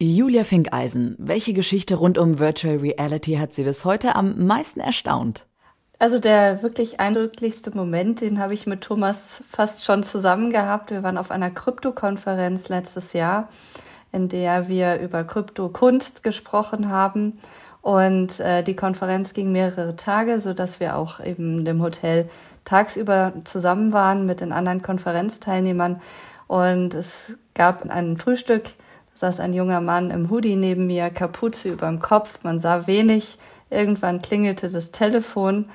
Julia Finkeisen, welche Geschichte rund um Virtual Reality hat Sie bis heute am meisten erstaunt? Also der wirklich eindrücklichste Moment, den habe ich mit Thomas fast schon zusammen gehabt. Wir waren auf einer Krypto-Konferenz letztes Jahr, in der wir über Krypto-Kunst gesprochen haben. Und äh, die Konferenz ging mehrere Tage, so dass wir auch eben dem Hotel tagsüber zusammen waren mit den anderen Konferenzteilnehmern. Und es gab ein Frühstück, saß ein junger Mann im Hoodie neben mir, Kapuze überm Kopf, man sah wenig. Irgendwann klingelte das Telefon.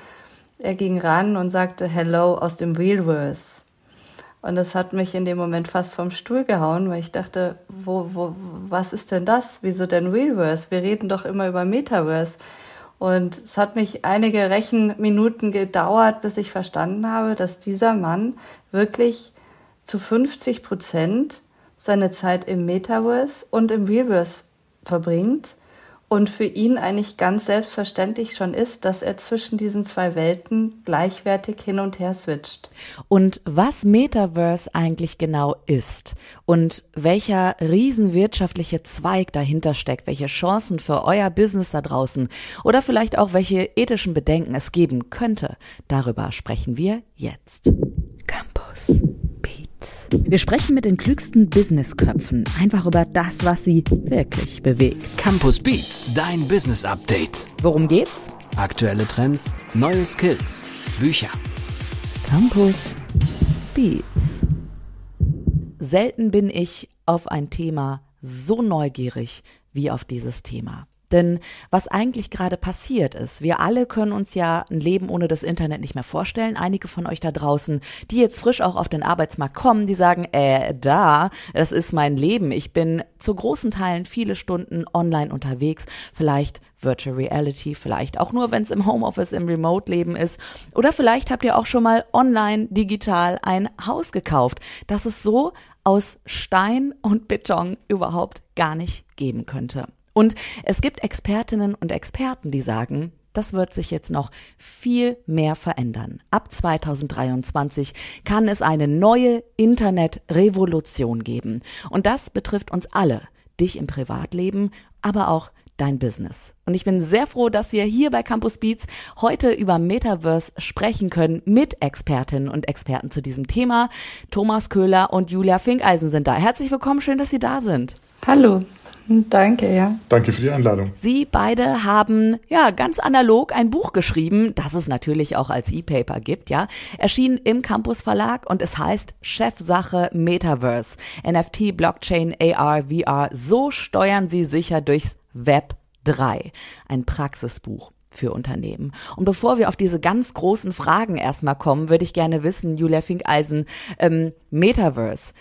Er ging ran und sagte Hello aus dem Realverse. Und das hat mich in dem Moment fast vom Stuhl gehauen, weil ich dachte, wo, wo, was ist denn das? Wieso denn Realverse? Wir reden doch immer über Metaverse. Und es hat mich einige Rechenminuten gedauert, bis ich verstanden habe, dass dieser Mann wirklich zu 50 Prozent seine Zeit im Metaverse und im Realverse verbringt und für ihn eigentlich ganz selbstverständlich schon ist, dass er zwischen diesen zwei Welten gleichwertig hin und her switcht. Und was Metaverse eigentlich genau ist und welcher riesenwirtschaftliche Zweig dahinter steckt, welche Chancen für euer Business da draußen oder vielleicht auch welche ethischen Bedenken es geben könnte, darüber sprechen wir jetzt. Campus. Wir sprechen mit den klügsten Businessköpfen einfach über das, was sie wirklich bewegt. Campus Beats, dein Business Update. Worum geht's? Aktuelle Trends, neue Skills, Bücher. Campus Beats. Selten bin ich auf ein Thema so neugierig wie auf dieses Thema. Denn was eigentlich gerade passiert ist, wir alle können uns ja ein Leben ohne das Internet nicht mehr vorstellen. Einige von euch da draußen, die jetzt frisch auch auf den Arbeitsmarkt kommen, die sagen, äh, da, das ist mein Leben. Ich bin zu großen Teilen viele Stunden online unterwegs. Vielleicht Virtual Reality, vielleicht auch nur, wenn es im Homeoffice, im Remote-Leben ist. Oder vielleicht habt ihr auch schon mal online, digital ein Haus gekauft, das es so aus Stein und Beton überhaupt gar nicht geben könnte. Und es gibt Expertinnen und Experten, die sagen, das wird sich jetzt noch viel mehr verändern. Ab 2023 kann es eine neue Internetrevolution geben. Und das betrifft uns alle. Dich im Privatleben, aber auch dein Business. Und ich bin sehr froh, dass wir hier bei Campus Beats heute über Metaverse sprechen können mit Expertinnen und Experten zu diesem Thema. Thomas Köhler und Julia Finkeisen sind da. Herzlich willkommen, schön, dass Sie da sind. Hallo. Danke, ja. Danke für die Einladung. Sie beide haben ja ganz analog ein Buch geschrieben, das es natürlich auch als E-Paper gibt, ja. Erschienen im Campus Verlag und es heißt Chefsache Metaverse. NFT, Blockchain, AR, VR. So steuern Sie sicher durchs Web 3. Ein Praxisbuch für Unternehmen. Und bevor wir auf diese ganz großen Fragen erstmal kommen, würde ich gerne wissen, Julia Finkeisen, ähm, Metaverse.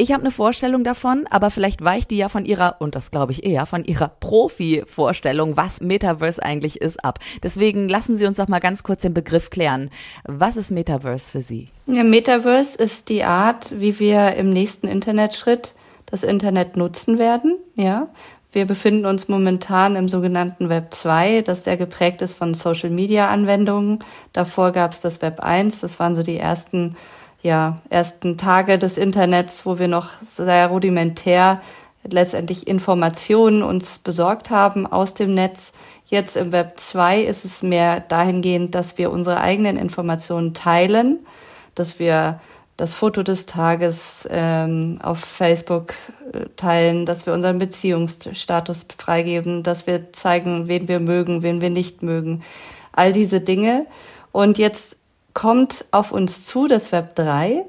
Ich habe eine Vorstellung davon, aber vielleicht weicht die ja von ihrer, und das glaube ich eher, von ihrer Profi-Vorstellung, was Metaverse eigentlich ist, ab. Deswegen lassen Sie uns doch mal ganz kurz den Begriff klären. Was ist Metaverse für Sie? Ja, Metaverse ist die Art, wie wir im nächsten Internetschritt das Internet nutzen werden, ja. Wir befinden uns momentan im sogenannten Web 2, das sehr geprägt ist von Social Media Anwendungen. Davor gab es das Web 1, das waren so die ersten ja, ersten Tage des Internets, wo wir noch sehr rudimentär letztendlich Informationen uns besorgt haben aus dem Netz. Jetzt im Web 2 ist es mehr dahingehend, dass wir unsere eigenen Informationen teilen, dass wir das Foto des Tages ähm, auf Facebook äh, teilen, dass wir unseren Beziehungsstatus freigeben, dass wir zeigen, wen wir mögen, wen wir nicht mögen. All diese Dinge. Und jetzt kommt auf uns zu, das Web 3,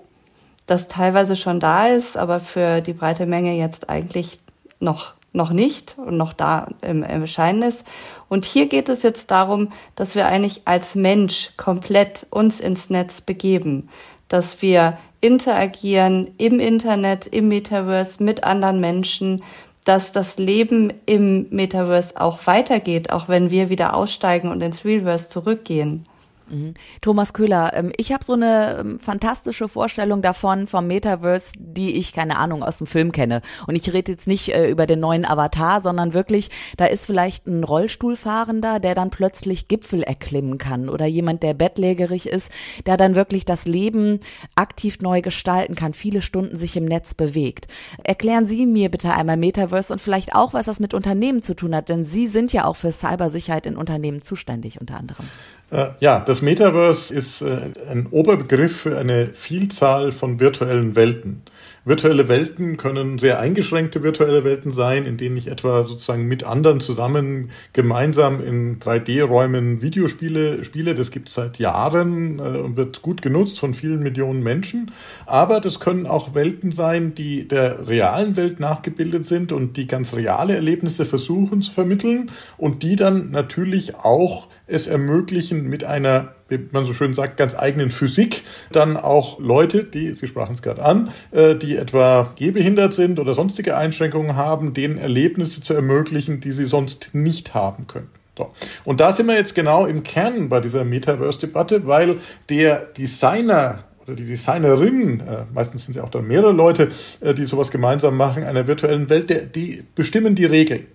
das teilweise schon da ist, aber für die breite Menge jetzt eigentlich noch, noch nicht und noch da im, im Erscheinen ist. Und hier geht es jetzt darum, dass wir eigentlich als Mensch komplett uns ins Netz begeben, dass wir interagieren im Internet, im Metaverse mit anderen Menschen, dass das Leben im Metaverse auch weitergeht, auch wenn wir wieder aussteigen und ins Realverse zurückgehen. Mhm. Thomas Köhler, ähm, ich habe so eine ähm, fantastische Vorstellung davon vom Metaverse, die ich keine Ahnung aus dem Film kenne. Und ich rede jetzt nicht äh, über den neuen Avatar, sondern wirklich, da ist vielleicht ein Rollstuhlfahrender, der dann plötzlich Gipfel erklimmen kann oder jemand, der bettlägerig ist, der dann wirklich das Leben aktiv neu gestalten kann, viele Stunden sich im Netz bewegt. Erklären Sie mir bitte einmal Metaverse und vielleicht auch, was das mit Unternehmen zu tun hat, denn Sie sind ja auch für Cybersicherheit in Unternehmen zuständig unter anderem. Äh, ja, das Metaverse ist äh, ein Oberbegriff für eine Vielzahl von virtuellen Welten. Virtuelle Welten können sehr eingeschränkte virtuelle Welten sein, in denen ich etwa sozusagen mit anderen zusammen gemeinsam in 3D-Räumen Videospiele spiele. Das gibt es seit Jahren äh, und wird gut genutzt von vielen Millionen Menschen. Aber das können auch Welten sein, die der realen Welt nachgebildet sind und die ganz reale Erlebnisse versuchen zu vermitteln und die dann natürlich auch es ermöglichen, mit einer, wie man so schön sagt, ganz eigenen Physik dann auch Leute, die, Sie sprachen es gerade an, äh, die etwa gehbehindert sind oder sonstige Einschränkungen haben, denen Erlebnisse zu ermöglichen, die sie sonst nicht haben können. So. Und da sind wir jetzt genau im Kern bei dieser Metaverse-Debatte, weil der Designer oder die Designerin, äh, meistens sind ja auch dann mehrere Leute, äh, die sowas gemeinsam machen, einer virtuellen Welt, der, die bestimmen die Regeln.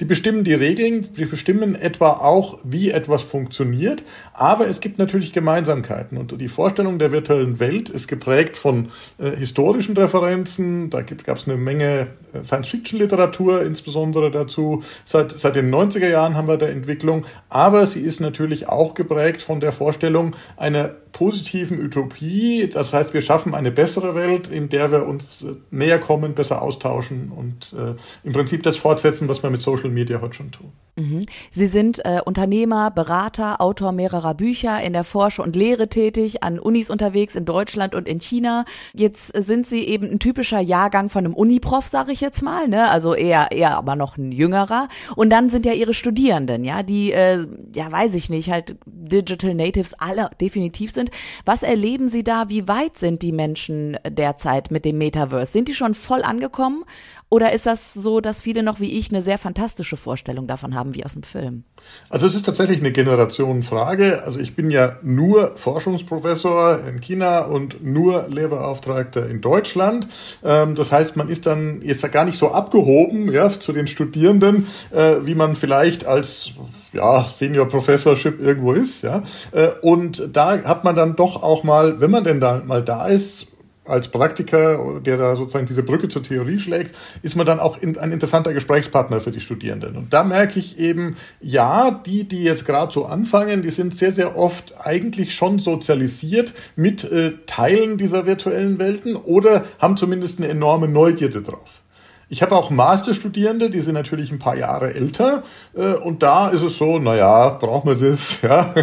Die bestimmen die Regeln, die bestimmen etwa auch, wie etwas funktioniert, aber es gibt natürlich Gemeinsamkeiten. Und die Vorstellung der virtuellen Welt ist geprägt von äh, historischen Referenzen, da gab es eine Menge äh, Science-Fiction-Literatur insbesondere dazu, seit, seit den 90er Jahren haben wir da Entwicklung, aber sie ist natürlich auch geprägt von der Vorstellung einer positiven Utopie. Das heißt, wir schaffen eine bessere Welt, in der wir uns äh, näher kommen, besser austauschen und äh, im Prinzip das fortsetzen, was wir mit Social Media heute schon tun. Mhm. Sie sind äh, Unternehmer, Berater, Autor mehrerer Bücher, in der Forschung und Lehre tätig, an Unis unterwegs in Deutschland und in China. Jetzt sind Sie eben ein typischer Jahrgang von einem Uniprof, sage ich jetzt mal, ne? Also eher eher aber noch ein jüngerer. Und dann sind ja Ihre Studierenden, ja, die äh, ja weiß ich nicht, halt Digital Natives alle definitiv sind. Was erleben Sie da? Wie weit sind die Menschen derzeit mit dem Metaverse? Sind die schon voll angekommen? Oder ist das so, dass viele noch wie ich eine sehr fantastische Vorstellung davon haben, wie aus dem Film? Also es ist tatsächlich eine Generationenfrage. Also ich bin ja nur Forschungsprofessor in China und nur Lehrbeauftragter in Deutschland. Ähm, das heißt, man ist dann jetzt gar nicht so abgehoben ja, zu den Studierenden, äh, wie man vielleicht als ja, Senior Professorship irgendwo ist, ja. Äh, und da hat man dann doch auch mal, wenn man denn da mal da ist, als Praktiker, der da sozusagen diese Brücke zur Theorie schlägt, ist man dann auch ein interessanter Gesprächspartner für die Studierenden. Und da merke ich eben, ja, die, die jetzt gerade so anfangen, die sind sehr, sehr oft eigentlich schon sozialisiert mit äh, Teilen dieser virtuellen Welten oder haben zumindest eine enorme Neugierde drauf. Ich habe auch Masterstudierende, die sind natürlich ein paar Jahre älter äh, und da ist es so, naja, braucht man das? Ja,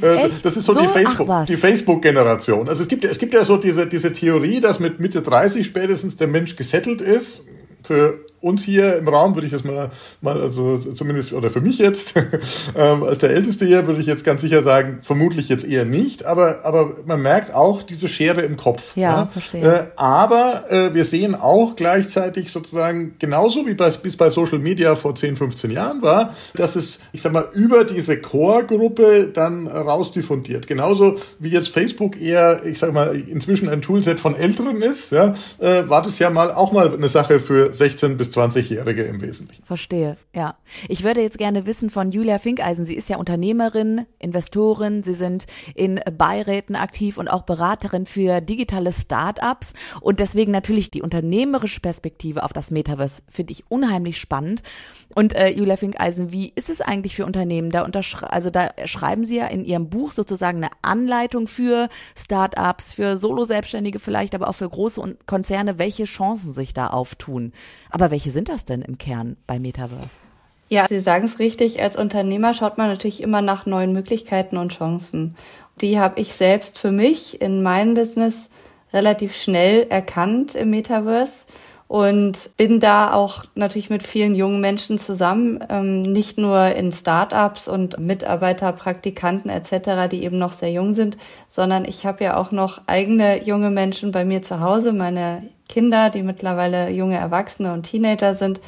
äh, das ist so, so? die Facebook, die Facebook-Generation. Also es gibt ja, es gibt ja so diese diese Theorie, dass mit Mitte 30 spätestens der Mensch gesettelt ist für uns hier im Raum würde ich das mal, mal also zumindest, oder für mich jetzt, ähm, als der Älteste hier, würde ich jetzt ganz sicher sagen, vermutlich jetzt eher nicht, aber, aber man merkt auch diese Schere im Kopf. Ja, ja? verstehe. Äh, aber äh, wir sehen auch gleichzeitig sozusagen, genauso wie bei, bis bei Social Media vor 10, 15 Jahren war, dass es, ich sag mal, über diese Core-Gruppe dann rausdiffundiert. Genauso wie jetzt Facebook eher, ich sag mal, inzwischen ein Toolset von Älteren ist, ja, äh, war das ja mal auch mal eine Sache für 16 bis 20-Jährige im Wesentlichen. Verstehe, ja. Ich würde jetzt gerne wissen von Julia Finkeisen. Sie ist ja Unternehmerin, Investorin, Sie sind in Beiräten aktiv und auch Beraterin für digitale Start-ups und deswegen natürlich die unternehmerische Perspektive auf das Metaverse finde ich unheimlich spannend. Und äh, Julia Finkeisen, wie ist es eigentlich für Unternehmen? Da also da schreiben Sie ja in Ihrem Buch sozusagen eine Anleitung für Start-ups, für Solo-Selbstständige vielleicht, aber auch für große Konzerne, welche Chancen sich da auftun. Aber welche sind das denn im Kern bei Metaverse? Ja, Sie sagen es richtig. Als Unternehmer schaut man natürlich immer nach neuen Möglichkeiten und Chancen. Die habe ich selbst für mich in meinem Business relativ schnell erkannt im Metaverse und bin da auch natürlich mit vielen jungen Menschen zusammen, ähm, nicht nur in Startups und Mitarbeiter, Praktikanten etc., die eben noch sehr jung sind, sondern ich habe ja auch noch eigene junge Menschen bei mir zu Hause, meine Kinder, die mittlerweile junge Erwachsene und Teenager sind.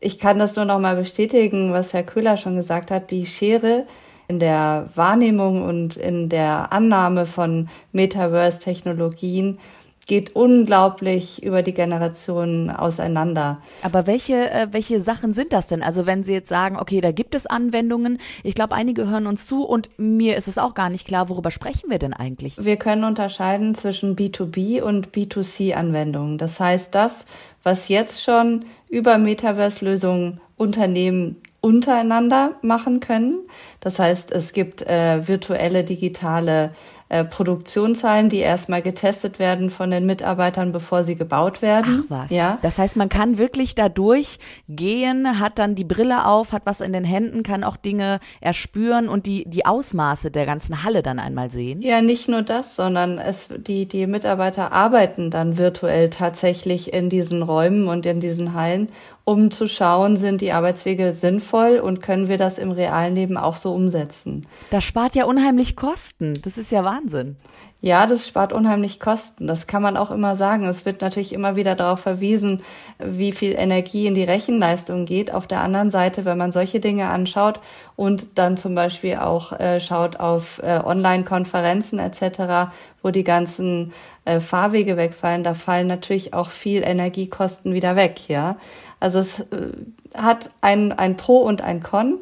Ich kann das nur noch mal bestätigen, was Herr Köhler schon gesagt hat. Die Schere in der Wahrnehmung und in der Annahme von Metaverse-Technologien geht unglaublich über die Generationen auseinander. Aber welche, äh, welche Sachen sind das denn? Also wenn Sie jetzt sagen, okay, da gibt es Anwendungen, ich glaube, einige hören uns zu und mir ist es auch gar nicht klar, worüber sprechen wir denn eigentlich? Wir können unterscheiden zwischen B2B und B2C-Anwendungen. Das heißt, das, was jetzt schon über Metaverse-Lösungen Unternehmen untereinander machen können. Das heißt, es gibt äh, virtuelle digitale äh, Produktionshallen, die erstmal getestet werden von den Mitarbeitern, bevor sie gebaut werden. Ach was. Ja. Das heißt, man kann wirklich da durchgehen, hat dann die Brille auf, hat was in den Händen, kann auch Dinge erspüren und die, die Ausmaße der ganzen Halle dann einmal sehen. Ja, nicht nur das, sondern es, die, die Mitarbeiter arbeiten dann virtuell tatsächlich in diesen Räumen und in diesen Hallen um zu schauen, sind die Arbeitswege sinnvoll und können wir das im realen Leben auch so umsetzen. Das spart ja unheimlich Kosten. Das ist ja Wahnsinn. Ja, das spart unheimlich Kosten. Das kann man auch immer sagen. Es wird natürlich immer wieder darauf verwiesen, wie viel Energie in die Rechenleistung geht. Auf der anderen Seite, wenn man solche Dinge anschaut und dann zum Beispiel auch äh, schaut auf äh, Online-Konferenzen etc., wo die ganzen äh, Fahrwege wegfallen, da fallen natürlich auch viel Energiekosten wieder weg, ja. Also es äh, hat ein, ein Pro und ein Con.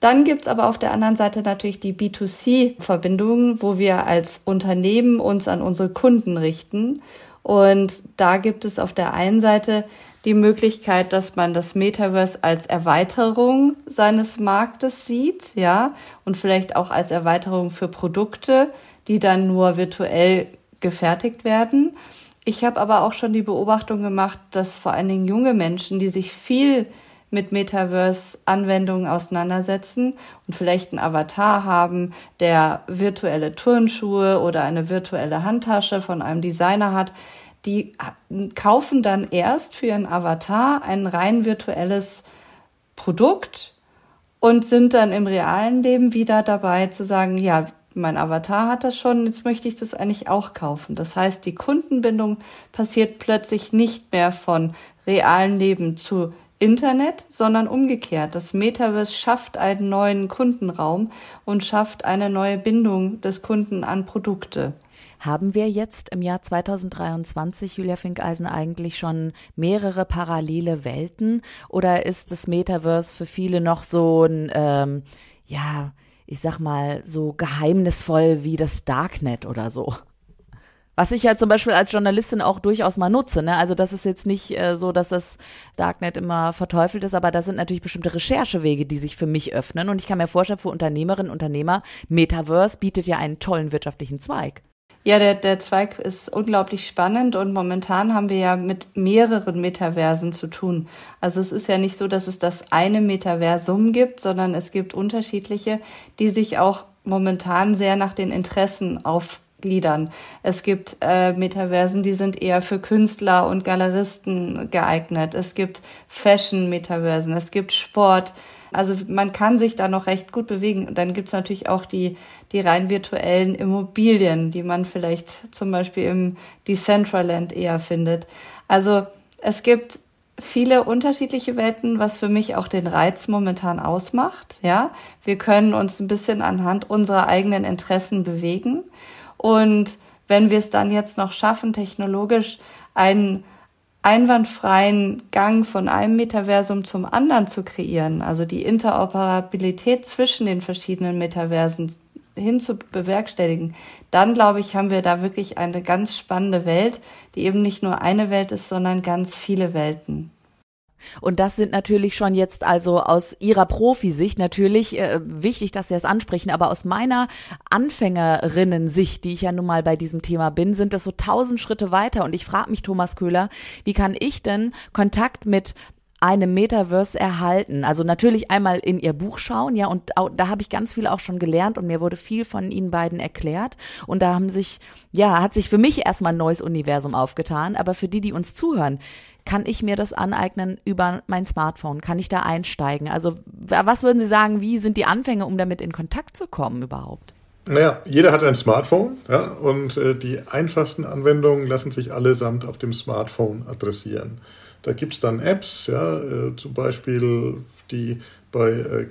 Dann gibt's aber auf der anderen Seite natürlich die B2C-Verbindungen, wo wir als Unternehmen uns an unsere Kunden richten. Und da gibt es auf der einen Seite die Möglichkeit, dass man das Metaverse als Erweiterung seines Marktes sieht, ja, und vielleicht auch als Erweiterung für Produkte, die dann nur virtuell gefertigt werden. Ich habe aber auch schon die Beobachtung gemacht, dass vor allen Dingen junge Menschen, die sich viel mit Metaverse-Anwendungen auseinandersetzen und vielleicht einen Avatar haben, der virtuelle Turnschuhe oder eine virtuelle Handtasche von einem Designer hat, die kaufen dann erst für ihren Avatar ein rein virtuelles Produkt und sind dann im realen Leben wieder dabei zu sagen, ja, mein Avatar hat das schon, jetzt möchte ich das eigentlich auch kaufen. Das heißt, die Kundenbindung passiert plötzlich nicht mehr von realen Leben zu Internet, sondern umgekehrt. Das Metaverse schafft einen neuen Kundenraum und schafft eine neue Bindung des Kunden an Produkte. Haben wir jetzt im Jahr 2023, Julia Finkeisen, eigentlich schon mehrere parallele Welten oder ist das Metaverse für viele noch so ein, ähm, ja, ich sag mal, so geheimnisvoll wie das Darknet oder so? Was ich ja zum Beispiel als Journalistin auch durchaus mal nutze. Ne? Also das ist jetzt nicht äh, so, dass das Darknet immer verteufelt ist, aber da sind natürlich bestimmte Recherchewege, die sich für mich öffnen. Und ich kann mir vorstellen, für Unternehmerinnen und Unternehmer, Metaverse bietet ja einen tollen wirtschaftlichen Zweig. Ja, der, der Zweig ist unglaublich spannend und momentan haben wir ja mit mehreren Metaversen zu tun. Also es ist ja nicht so, dass es das eine Metaversum gibt, sondern es gibt unterschiedliche, die sich auch momentan sehr nach den Interessen auf gliedern. Es gibt äh, Metaversen, die sind eher für Künstler und Galeristen geeignet. Es gibt Fashion-Metaversen, es gibt Sport. Also man kann sich da noch recht gut bewegen. Und dann gibt's natürlich auch die, die rein virtuellen Immobilien, die man vielleicht zum Beispiel im Decentraland eher findet. Also es gibt viele unterschiedliche Welten, was für mich auch den Reiz momentan ausmacht. Ja, wir können uns ein bisschen anhand unserer eigenen Interessen bewegen. Und wenn wir es dann jetzt noch schaffen, technologisch einen einwandfreien Gang von einem Metaversum zum anderen zu kreieren, also die Interoperabilität zwischen den verschiedenen Metaversen hin zu bewerkstelligen, dann glaube ich, haben wir da wirklich eine ganz spannende Welt, die eben nicht nur eine Welt ist, sondern ganz viele Welten. Und das sind natürlich schon jetzt also aus Ihrer Profisicht natürlich äh, wichtig, dass Sie es ansprechen, aber aus meiner Anfängerinnen-Sicht, die ich ja nun mal bei diesem Thema bin, sind das so tausend Schritte weiter. Und ich frage mich, Thomas Köhler, wie kann ich denn Kontakt mit einem Metaverse erhalten. Also natürlich einmal in ihr Buch schauen, ja, und auch, da habe ich ganz viel auch schon gelernt und mir wurde viel von ihnen beiden erklärt. Und da haben sich, ja, hat sich für mich erstmal ein neues Universum aufgetan, aber für die, die uns zuhören, kann ich mir das aneignen über mein Smartphone? Kann ich da einsteigen? Also was würden Sie sagen, wie sind die Anfänge, um damit in Kontakt zu kommen überhaupt? Naja, jeder hat ein Smartphone ja, und äh, die einfachsten Anwendungen lassen sich allesamt auf dem Smartphone adressieren. Da gibt es dann Apps, ja, äh, zum Beispiel die bei äh,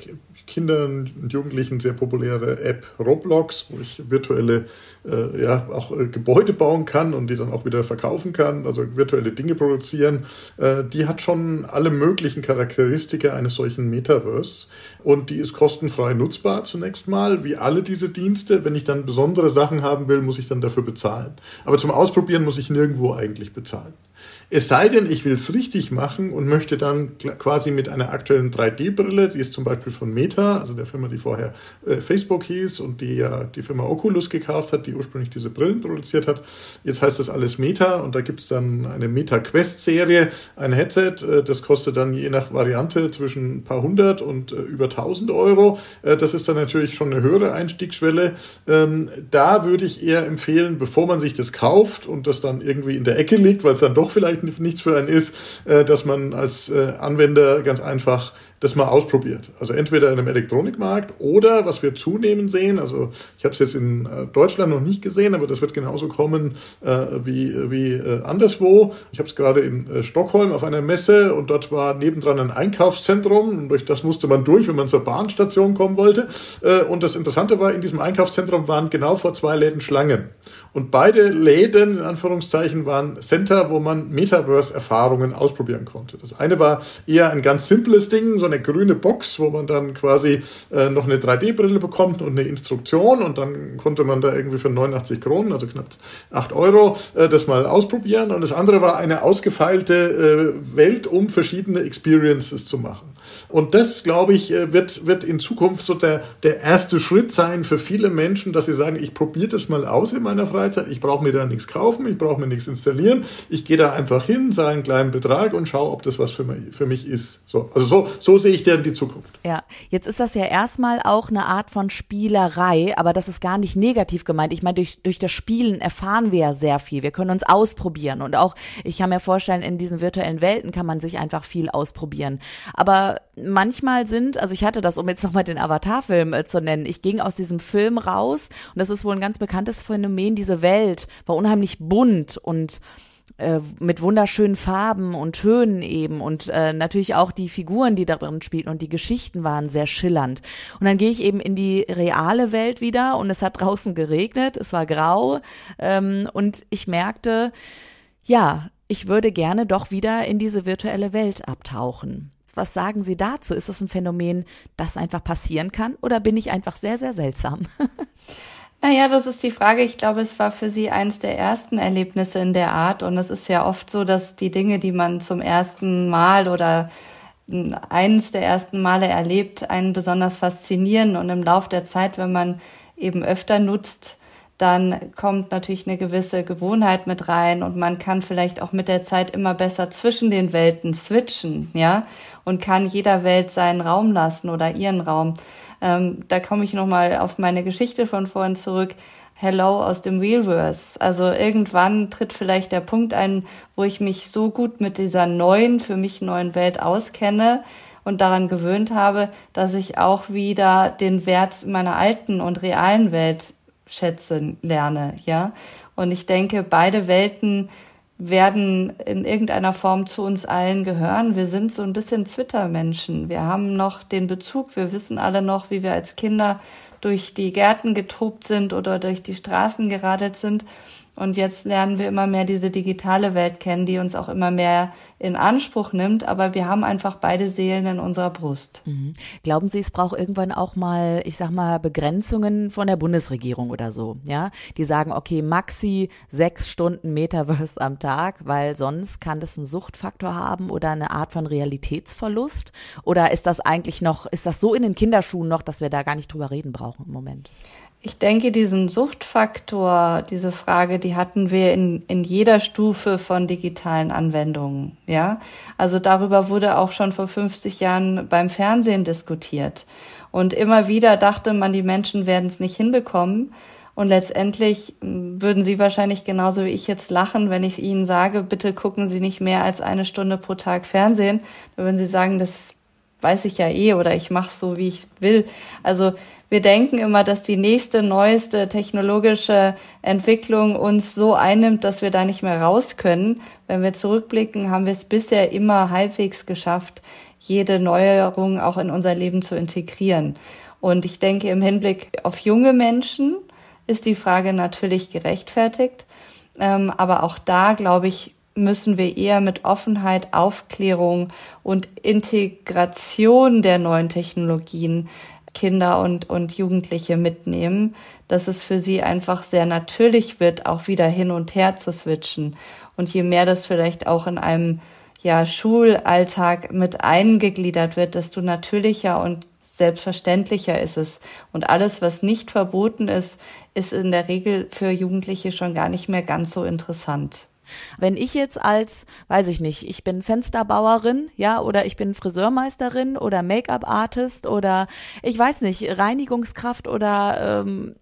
Kindern und Jugendlichen sehr populäre App Roblox, wo ich virtuelle äh, ja, auch äh, Gebäude bauen kann und die dann auch wieder verkaufen kann, also virtuelle Dinge produzieren. Äh, die hat schon alle möglichen Charakteristika eines solchen Metaverse und die ist kostenfrei nutzbar zunächst mal, wie alle diese Dienste. Wenn ich dann besondere Sachen haben will, muss ich dann dafür bezahlen. Aber zum Ausprobieren muss ich nirgendwo eigentlich bezahlen. Es sei denn, ich will es richtig machen und möchte dann quasi mit einer aktuellen 3D-Brille, die ist zum Beispiel von Meta, also der Firma, die vorher äh, Facebook hieß und die ja die Firma Oculus gekauft hat, die ursprünglich diese Brillen produziert hat. Jetzt heißt das alles Meta und da gibt es dann eine Meta Quest-Serie, ein Headset, äh, das kostet dann je nach Variante zwischen ein paar hundert und äh, über 1000 Euro. Äh, das ist dann natürlich schon eine höhere Einstiegsschwelle. Ähm, da würde ich eher empfehlen, bevor man sich das kauft und das dann irgendwie in der Ecke liegt, weil es dann doch vielleicht nichts für einen ist, äh, dass man als äh, Anwender ganz einfach das mal ausprobiert. Also entweder in einem Elektronikmarkt oder was wir zunehmend sehen, also ich habe es jetzt in äh, Deutschland noch nicht gesehen, aber das wird genauso kommen äh, wie, wie äh, anderswo. Ich habe es gerade in äh, Stockholm auf einer Messe und dort war nebendran ein Einkaufszentrum und durch das musste man durch, wenn man zur Bahnstation kommen wollte. Äh, und das Interessante war, in diesem Einkaufszentrum waren genau vor zwei Läden Schlangen. Und beide Läden, in Anführungszeichen, waren Center, wo man Metaverse-Erfahrungen ausprobieren konnte. Das eine war eher ein ganz simples Ding, so eine grüne Box, wo man dann quasi äh, noch eine 3D-Brille bekommt und eine Instruktion und dann konnte man da irgendwie für 89 Kronen, also knapp 8 Euro, äh, das mal ausprobieren. Und das andere war eine ausgefeilte äh, Welt, um verschiedene Experiences zu machen. Und das, glaube ich, äh, wird, wird in Zukunft so der, der erste Schritt sein für viele Menschen, dass sie sagen, ich probiere das mal aus in meiner Freizeit, ich brauche mir da nichts kaufen, ich brauche mir nichts installieren, ich gehe da einfach hin, zahle einen kleinen Betrag und schaue, ob das was für mich, für mich ist. So, also so, so sehe ich denn die Zukunft. Ja, jetzt ist das ja erstmal auch eine Art von Spielerei, aber das ist gar nicht negativ gemeint. Ich meine, durch, durch das Spielen erfahren wir ja sehr viel. Wir können uns ausprobieren und auch, ich kann mir vorstellen, in diesen virtuellen Welten kann man sich einfach viel ausprobieren. Aber manchmal sind, also ich hatte das, um jetzt nochmal den Avatar-Film äh, zu nennen, ich ging aus diesem Film raus und das ist wohl ein ganz bekanntes Phänomen, diese Welt war unheimlich bunt und äh, mit wunderschönen Farben und Tönen eben und äh, natürlich auch die Figuren, die da drin spielten und die Geschichten waren sehr schillernd. Und dann gehe ich eben in die reale Welt wieder und es hat draußen geregnet, es war grau ähm, und ich merkte, ja, ich würde gerne doch wieder in diese virtuelle Welt abtauchen. Was sagen Sie dazu? Ist das ein Phänomen, das einfach passieren kann oder bin ich einfach sehr, sehr seltsam? Naja, das ist die Frage. Ich glaube, es war für Sie eins der ersten Erlebnisse in der Art. Und es ist ja oft so, dass die Dinge, die man zum ersten Mal oder eines der ersten Male erlebt, einen besonders faszinieren. Und im Lauf der Zeit, wenn man eben öfter nutzt, dann kommt natürlich eine gewisse Gewohnheit mit rein und man kann vielleicht auch mit der Zeit immer besser zwischen den Welten switchen, ja, und kann jeder Welt seinen Raum lassen oder ihren Raum. Ähm, da komme ich nochmal auf meine Geschichte von vorhin zurück. Hello aus dem Wheelverse. Also irgendwann tritt vielleicht der Punkt ein, wo ich mich so gut mit dieser neuen, für mich neuen Welt auskenne und daran gewöhnt habe, dass ich auch wieder den Wert meiner alten und realen Welt schätzen lerne, ja. Und ich denke, beide Welten werden in irgendeiner Form zu uns allen gehören. Wir sind so ein bisschen Twitter-Menschen. Wir haben noch den Bezug. Wir wissen alle noch, wie wir als Kinder durch die Gärten getobt sind oder durch die Straßen geradelt sind. Und jetzt lernen wir immer mehr diese digitale Welt kennen, die uns auch immer mehr in Anspruch nimmt. Aber wir haben einfach beide Seelen in unserer Brust. Mhm. Glauben Sie, es braucht irgendwann auch mal, ich sag mal, Begrenzungen von der Bundesregierung oder so, ja? Die sagen, okay, maxi sechs Stunden Metaverse am Tag, weil sonst kann das einen Suchtfaktor haben oder eine Art von Realitätsverlust? Oder ist das eigentlich noch, ist das so in den Kinderschuhen noch, dass wir da gar nicht drüber reden brauchen im Moment? Ich denke, diesen Suchtfaktor, diese Frage, die hatten wir in, in jeder Stufe von digitalen Anwendungen. Ja, also darüber wurde auch schon vor 50 Jahren beim Fernsehen diskutiert. Und immer wieder dachte man, die Menschen werden es nicht hinbekommen. Und letztendlich hm, würden Sie wahrscheinlich genauso wie ich jetzt lachen, wenn ich Ihnen sage, bitte gucken Sie nicht mehr als eine Stunde pro Tag Fernsehen. Da würden Sie sagen, das weiß ich ja eh oder ich mache so, wie ich will. Also wir denken immer, dass die nächste, neueste technologische Entwicklung uns so einnimmt, dass wir da nicht mehr raus können. Wenn wir zurückblicken, haben wir es bisher immer halbwegs geschafft, jede Neuerung auch in unser Leben zu integrieren. Und ich denke, im Hinblick auf junge Menschen ist die Frage natürlich gerechtfertigt. Ähm, aber auch da, glaube ich, müssen wir eher mit Offenheit, Aufklärung und Integration der neuen Technologien Kinder und, und Jugendliche mitnehmen, dass es für sie einfach sehr natürlich wird, auch wieder hin und her zu switchen. Und je mehr das vielleicht auch in einem ja, Schulalltag mit eingegliedert wird, desto natürlicher und selbstverständlicher ist es. Und alles, was nicht verboten ist, ist in der Regel für Jugendliche schon gar nicht mehr ganz so interessant. Wenn ich jetzt als, weiß ich nicht, ich bin Fensterbauerin, ja, oder ich bin Friseurmeisterin oder Make-up-Artist oder ich weiß nicht, Reinigungskraft oder ähm,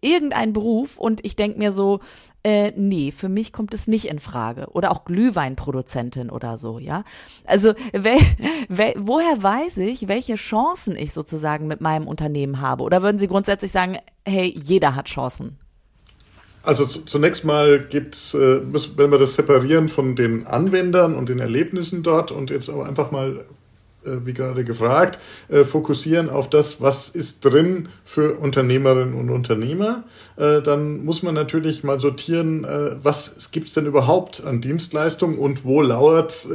irgendein Beruf und ich denke mir so, äh, nee, für mich kommt es nicht in Frage. Oder auch Glühweinproduzentin oder so, ja. Also we, we, woher weiß ich, welche Chancen ich sozusagen mit meinem Unternehmen habe? Oder würden Sie grundsätzlich sagen, hey, jeder hat Chancen? Also zunächst mal gibt's, äh, wenn wir das separieren von den Anwendern und den Erlebnissen dort und jetzt aber einfach mal äh, wie gerade gefragt, äh, fokussieren auf das, was ist drin für Unternehmerinnen und Unternehmer, äh, dann muss man natürlich mal sortieren, was gibt es denn überhaupt an Dienstleistungen und wo lauert,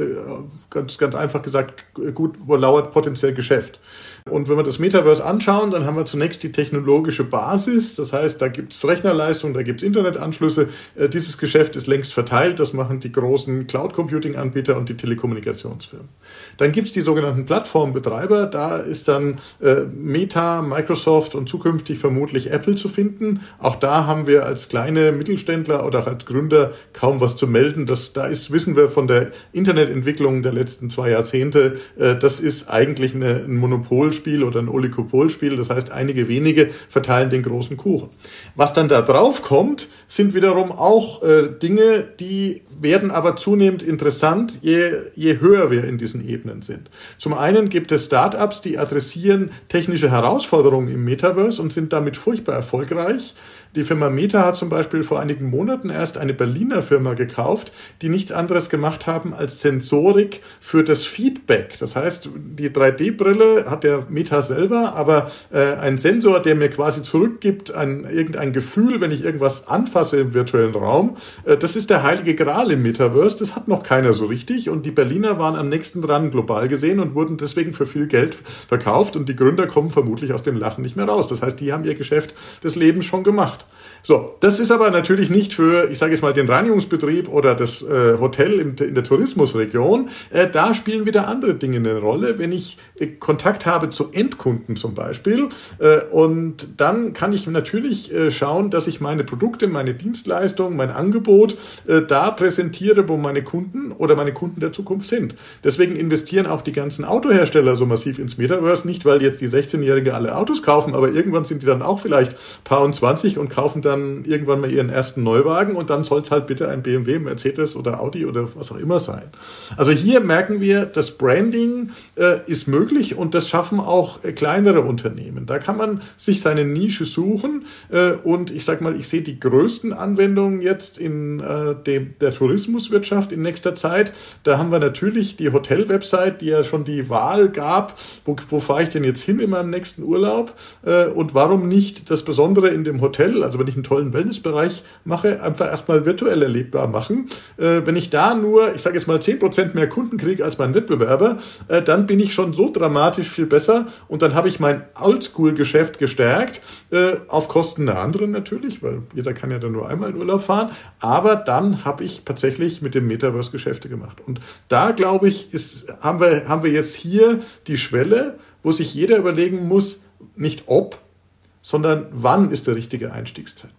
ganz, ganz einfach gesagt, gut, wo lauert potenziell Geschäft. Und wenn wir das Metaverse anschauen, dann haben wir zunächst die technologische Basis. Das heißt, da gibt es Rechnerleistung, da gibt es Internetanschlüsse. Äh, dieses Geschäft ist längst verteilt. Das machen die großen Cloud-Computing-Anbieter und die Telekommunikationsfirmen. Dann gibt es die sogenannten Plattformbetreiber. Da ist dann äh, Meta, Microsoft und zukünftig vermutlich Apple zu finden. Auch da haben wir als kleine Mittelständler oder auch als Gründer kaum was zu melden. Das, da ist, wissen wir von der Internetentwicklung der letzten zwei Jahrzehnte, äh, das ist eigentlich eine, ein Monopol Monopolspiel oder ein Oligopolspiel. Das heißt, einige wenige verteilen den großen Kuchen. Was dann da drauf kommt, sind wiederum auch äh, Dinge, die werden aber zunehmend interessant, je, je höher wir in diesen Ebenen sind. Zum einen gibt es Startups, die adressieren technische Herausforderungen im Metaverse und sind damit furchtbar erfolgreich. Die Firma Meta hat zum Beispiel vor einigen Monaten erst eine Berliner Firma gekauft, die nichts anderes gemacht haben als Sensorik für das Feedback. Das heißt, die 3D-Brille hat der Meta selber, aber äh, ein Sensor, der mir quasi zurückgibt ein, irgendein Gefühl, wenn ich irgendwas anfasse im virtuellen Raum. Äh, das ist der heilige Gral im Metaverse. Das hat noch keiner so richtig. Und die Berliner waren am nächsten dran global gesehen und wurden deswegen für viel Geld verkauft. Und die Gründer kommen vermutlich aus dem Lachen nicht mehr raus. Das heißt, die haben ihr Geschäft des Lebens schon gemacht. So, das ist aber natürlich nicht für, ich sage jetzt mal, den Reinigungsbetrieb oder das äh, Hotel im, in der Tourismusregion. Äh, da spielen wieder andere Dinge eine Rolle. Wenn ich äh, Kontakt habe zu Endkunden zum Beispiel äh, und dann kann ich natürlich äh, schauen, dass ich meine Produkte, meine Dienstleistungen, mein Angebot äh, da präsentiere, wo meine Kunden oder meine Kunden der Zukunft sind. Deswegen investieren auch die ganzen Autohersteller so massiv ins Metaverse, nicht weil jetzt die 16-Jährigen alle Autos kaufen, aber irgendwann sind die dann auch vielleicht paar und 20 und kaufen dann dann irgendwann mal ihren ersten Neuwagen und dann soll es halt bitte ein BMW, Mercedes oder Audi oder was auch immer sein. Also hier merken wir, das Branding äh, ist möglich und das schaffen auch äh, kleinere Unternehmen. Da kann man sich seine Nische suchen äh, und ich sage mal, ich sehe die größten Anwendungen jetzt in äh, dem, der Tourismuswirtschaft in nächster Zeit. Da haben wir natürlich die Hotel-Website, die ja schon die Wahl gab, wo, wo fahre ich denn jetzt hin in meinem nächsten Urlaub äh, und warum nicht das Besondere in dem Hotel, also wenn ich tollen Wellnessbereich mache, einfach erstmal virtuell erlebbar machen. Äh, wenn ich da nur, ich sage jetzt mal 10% mehr Kunden kriege als mein Wettbewerber, äh, dann bin ich schon so dramatisch viel besser und dann habe ich mein Oldschool-Geschäft gestärkt, äh, auf Kosten der anderen natürlich, weil jeder kann ja dann nur einmal in Urlaub fahren, aber dann habe ich tatsächlich mit dem Metaverse Geschäfte gemacht. Und da glaube ich, ist, haben, wir, haben wir jetzt hier die Schwelle, wo sich jeder überlegen muss, nicht ob, sondern wann ist der richtige Einstiegszeitpunkt.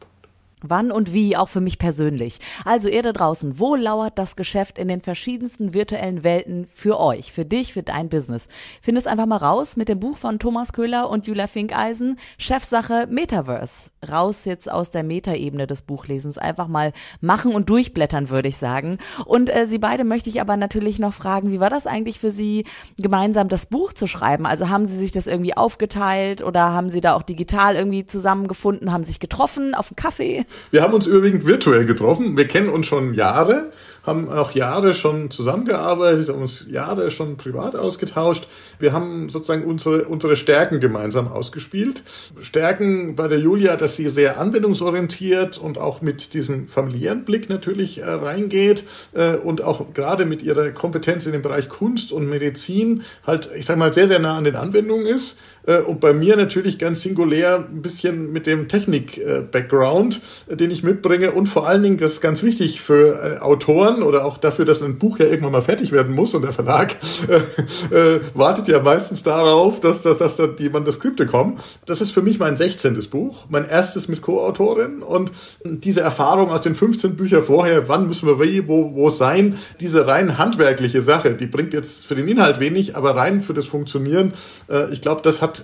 Wann und wie, auch für mich persönlich. Also ihr da draußen, wo lauert das Geschäft in den verschiedensten virtuellen Welten für euch, für dich, für dein Business? Find es einfach mal raus mit dem Buch von Thomas Köhler und Julia Finkeisen, Chefsache Metaverse. Raus jetzt aus der Metaebene des Buchlesens, einfach mal machen und durchblättern, würde ich sagen. Und äh, Sie beide möchte ich aber natürlich noch fragen, wie war das eigentlich für Sie, gemeinsam das Buch zu schreiben? Also haben Sie sich das irgendwie aufgeteilt oder haben Sie da auch digital irgendwie zusammengefunden, haben sich getroffen auf einen Kaffee? Wir haben uns überwiegend virtuell getroffen. Wir kennen uns schon Jahre haben auch Jahre schon zusammengearbeitet, haben uns Jahre schon privat ausgetauscht. Wir haben sozusagen unsere, unsere Stärken gemeinsam ausgespielt. Stärken bei der Julia, dass sie sehr anwendungsorientiert und auch mit diesem familiären Blick natürlich äh, reingeht äh, und auch gerade mit ihrer Kompetenz in dem Bereich Kunst und Medizin halt, ich sag mal, sehr, sehr nah an den Anwendungen ist. Äh, und bei mir natürlich ganz singulär ein bisschen mit dem Technik-Background, äh, den ich mitbringe und vor allen Dingen, das ist ganz wichtig für äh, Autoren oder auch dafür, dass ein Buch ja irgendwann mal fertig werden muss und der Verlag äh, wartet ja meistens darauf, dass, dass, dass da die Manuskripte kommen. Das ist für mich mein 16. Buch, mein erstes mit Co-Autorin und diese Erfahrung aus den 15 Büchern vorher, wann müssen wir wie, wo, wo sein, diese rein handwerkliche Sache, die bringt jetzt für den Inhalt wenig, aber rein für das Funktionieren, äh, ich glaube, das hat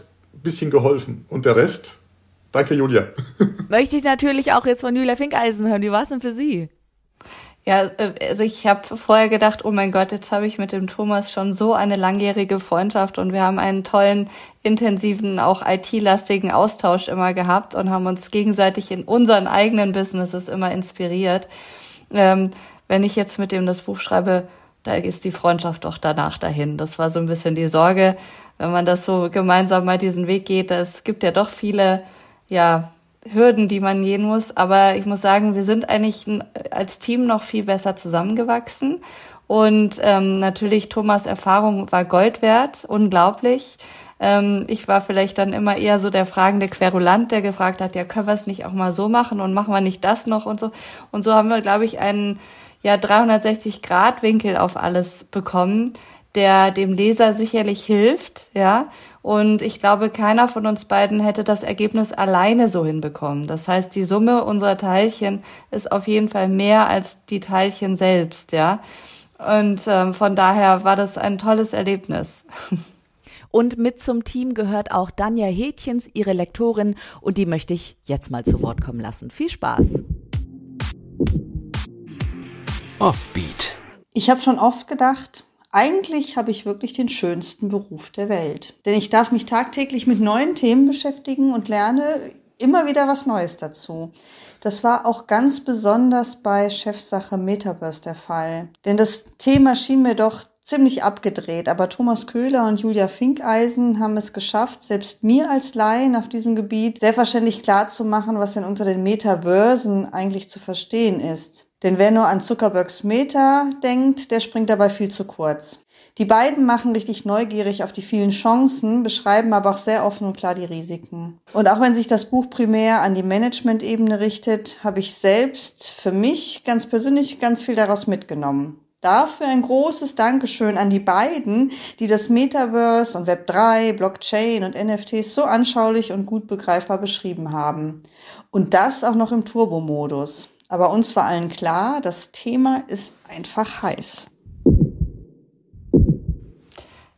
bisschen geholfen. Und der Rest, danke Julia. Möchte ich natürlich auch jetzt von Julia Finkeisen hören. Wie war es denn für Sie? Ja, äh, also ich habe vorher gedacht, oh mein Gott, jetzt habe ich mit dem Thomas schon so eine langjährige Freundschaft und wir haben einen tollen, intensiven, auch IT-lastigen Austausch immer gehabt und haben uns gegenseitig in unseren eigenen Businesses immer inspiriert. Ähm, wenn ich jetzt mit dem das Buch schreibe, da ist die Freundschaft doch danach dahin. Das war so ein bisschen die Sorge, wenn man das so gemeinsam mal diesen Weg geht. Es gibt ja doch viele, ja, Hürden, die man gehen muss. Aber ich muss sagen, wir sind eigentlich als Team noch viel besser zusammengewachsen. Und ähm, natürlich Thomas Erfahrung war Gold wert, unglaublich. Ähm, ich war vielleicht dann immer eher so der fragende Querulant, der gefragt hat, ja, können wir es nicht auch mal so machen und machen wir nicht das noch und so. Und so haben wir, glaube ich, einen ja 360 Grad Winkel auf alles bekommen, der dem Leser sicherlich hilft, ja. Und ich glaube, keiner von uns beiden hätte das Ergebnis alleine so hinbekommen. Das heißt, die Summe unserer Teilchen ist auf jeden Fall mehr als die Teilchen selbst, ja. Und ähm, von daher war das ein tolles Erlebnis. Und mit zum Team gehört auch Danja Hätchens, ihre Lektorin, und die möchte ich jetzt mal zu Wort kommen lassen. Viel Spaß. Offbeat. Ich habe schon oft gedacht, eigentlich habe ich wirklich den schönsten Beruf der Welt. Denn ich darf mich tagtäglich mit neuen Themen beschäftigen und lerne immer wieder was Neues dazu. Das war auch ganz besonders bei Chefsache Metaverse der Fall. Denn das Thema schien mir doch ziemlich abgedreht, aber Thomas Köhler und Julia Finkeisen haben es geschafft, selbst mir als Laien auf diesem Gebiet selbstverständlich klar zu machen, was denn unter den Metaversen eigentlich zu verstehen ist. Denn wer nur an Zuckerbergs Meta denkt, der springt dabei viel zu kurz. Die beiden machen richtig neugierig auf die vielen Chancen, beschreiben aber auch sehr offen und klar die Risiken. Und auch wenn sich das Buch primär an die Management-Ebene richtet, habe ich selbst für mich ganz persönlich ganz viel daraus mitgenommen. Dafür ein großes Dankeschön an die beiden, die das Metaverse und Web3, Blockchain und NFTs so anschaulich und gut begreifbar beschrieben haben. Und das auch noch im Turbo-Modus. Aber uns war allen klar, das Thema ist einfach heiß.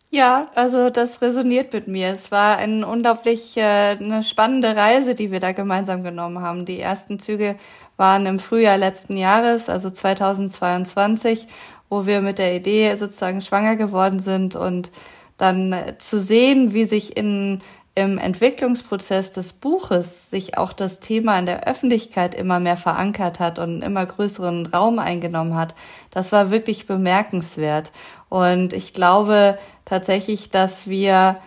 Ja, also das resoniert mit mir. Es war eine unglaublich äh, eine spannende Reise, die wir da gemeinsam genommen haben. Die ersten Züge waren im Frühjahr letzten Jahres, also 2022, wo wir mit der Idee sozusagen schwanger geworden sind und dann zu sehen, wie sich in im Entwicklungsprozess des Buches sich auch das Thema in der Öffentlichkeit immer mehr verankert hat und immer größeren Raum eingenommen hat, das war wirklich bemerkenswert. Und ich glaube tatsächlich, dass wir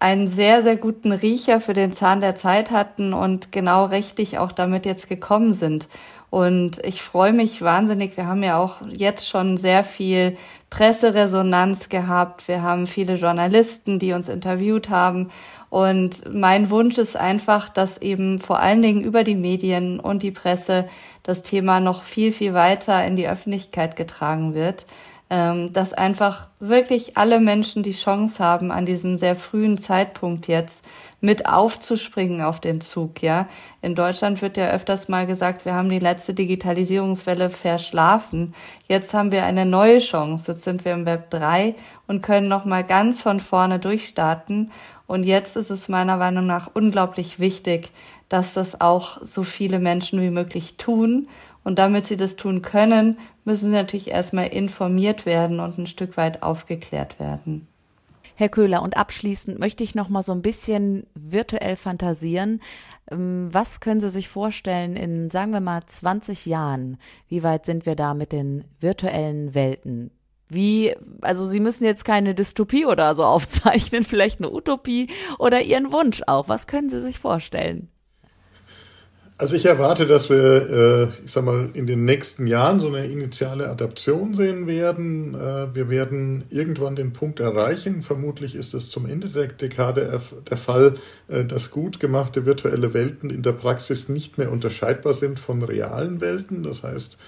einen sehr, sehr guten Riecher für den Zahn der Zeit hatten und genau richtig auch damit jetzt gekommen sind. Und ich freue mich wahnsinnig. Wir haben ja auch jetzt schon sehr viel Presseresonanz gehabt. Wir haben viele Journalisten, die uns interviewt haben. Und mein Wunsch ist einfach, dass eben vor allen Dingen über die Medien und die Presse das Thema noch viel, viel weiter in die Öffentlichkeit getragen wird. Ähm, dass einfach wirklich alle Menschen die Chance haben, an diesem sehr frühen Zeitpunkt jetzt mit aufzuspringen auf den Zug, ja. In Deutschland wird ja öfters mal gesagt, wir haben die letzte Digitalisierungswelle verschlafen. Jetzt haben wir eine neue Chance. Jetzt sind wir im Web 3 und können noch mal ganz von vorne durchstarten. Und jetzt ist es meiner Meinung nach unglaublich wichtig, dass das auch so viele Menschen wie möglich tun. Und damit sie das tun können, müssen sie natürlich erstmal informiert werden und ein Stück weit aufgeklärt werden. Herr Köhler, und abschließend möchte ich noch mal so ein bisschen virtuell fantasieren. Ähm, was können Sie sich vorstellen in, sagen wir mal, 20 Jahren? Wie weit sind wir da mit den virtuellen Welten? Wie, also Sie müssen jetzt keine Dystopie oder so aufzeichnen, vielleicht eine Utopie oder Ihren Wunsch auch. Was können Sie sich vorstellen? Also ich erwarte, dass wir, äh, ich sag mal, in den nächsten Jahren so eine initiale Adaption sehen werden. Äh, wir werden irgendwann den Punkt erreichen. Vermutlich ist es zum Ende der Dekade der Fall, äh, dass gut gemachte virtuelle Welten in der Praxis nicht mehr unterscheidbar sind von realen Welten. Das heißt,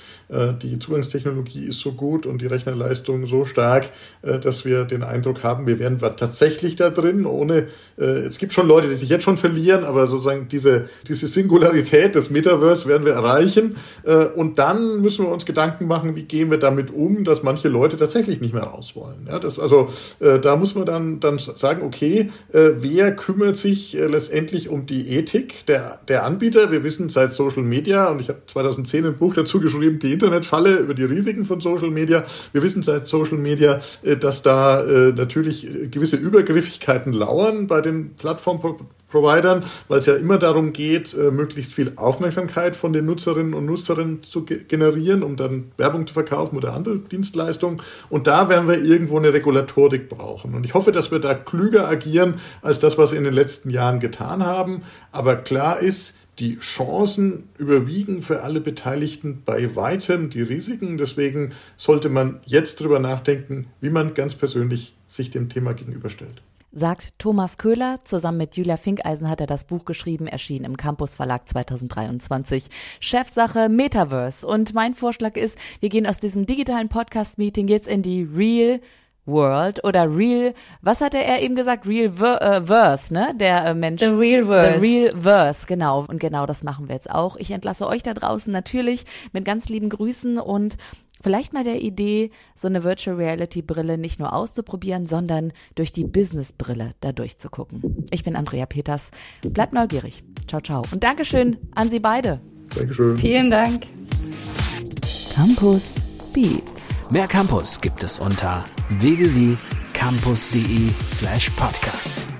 die Zugangstechnologie ist so gut und die Rechnerleistung so stark, dass wir den Eindruck haben, wir wären tatsächlich da drin, ohne, es gibt schon Leute, die sich jetzt schon verlieren, aber sozusagen diese, diese Singularität Realität des Metaverse werden wir erreichen. Äh, und dann müssen wir uns Gedanken machen, wie gehen wir damit um, dass manche Leute tatsächlich nicht mehr raus wollen. Ja, das, also äh, da muss man dann, dann sagen, okay, äh, wer kümmert sich letztendlich um die Ethik der, der Anbieter? Wir wissen seit Social Media, und ich habe 2010 ein Buch dazu geschrieben, die Internetfalle über die Risiken von Social Media. Wir wissen seit Social Media, dass da natürlich gewisse Übergriffigkeiten lauern bei den Plattformen Providern, weil es ja immer darum geht, äh, möglichst viel Aufmerksamkeit von den Nutzerinnen und Nutzern zu generieren, um dann Werbung zu verkaufen oder andere Dienstleistungen. Und da werden wir irgendwo eine Regulatorik brauchen. Und ich hoffe, dass wir da klüger agieren als das, was wir in den letzten Jahren getan haben. Aber klar ist, die Chancen überwiegen für alle Beteiligten bei weitem die Risiken. Deswegen sollte man jetzt drüber nachdenken, wie man ganz persönlich sich dem Thema gegenüberstellt sagt Thomas Köhler. Zusammen mit Julia Finkeisen hat er das Buch geschrieben, erschienen im Campus Verlag 2023. Chefsache Metaverse. Und mein Vorschlag ist, wir gehen aus diesem digitalen Podcast-Meeting jetzt in die Real World oder Real, was hat er eben gesagt? Real Ver äh, Verse, ne? Der äh, Mensch. The Real Verse. The Real Verse, genau. Und genau das machen wir jetzt auch. Ich entlasse euch da draußen natürlich mit ganz lieben Grüßen und Vielleicht mal der Idee, so eine Virtual Reality Brille nicht nur auszuprobieren, sondern durch die Business Brille da durchzugucken. Ich bin Andrea Peters. Bleibt neugierig. Ciao, ciao. Und Dankeschön an Sie beide. Dankeschön. Vielen Dank. Campus Beats. Mehr Campus gibt es unter www.campus.de slash podcast.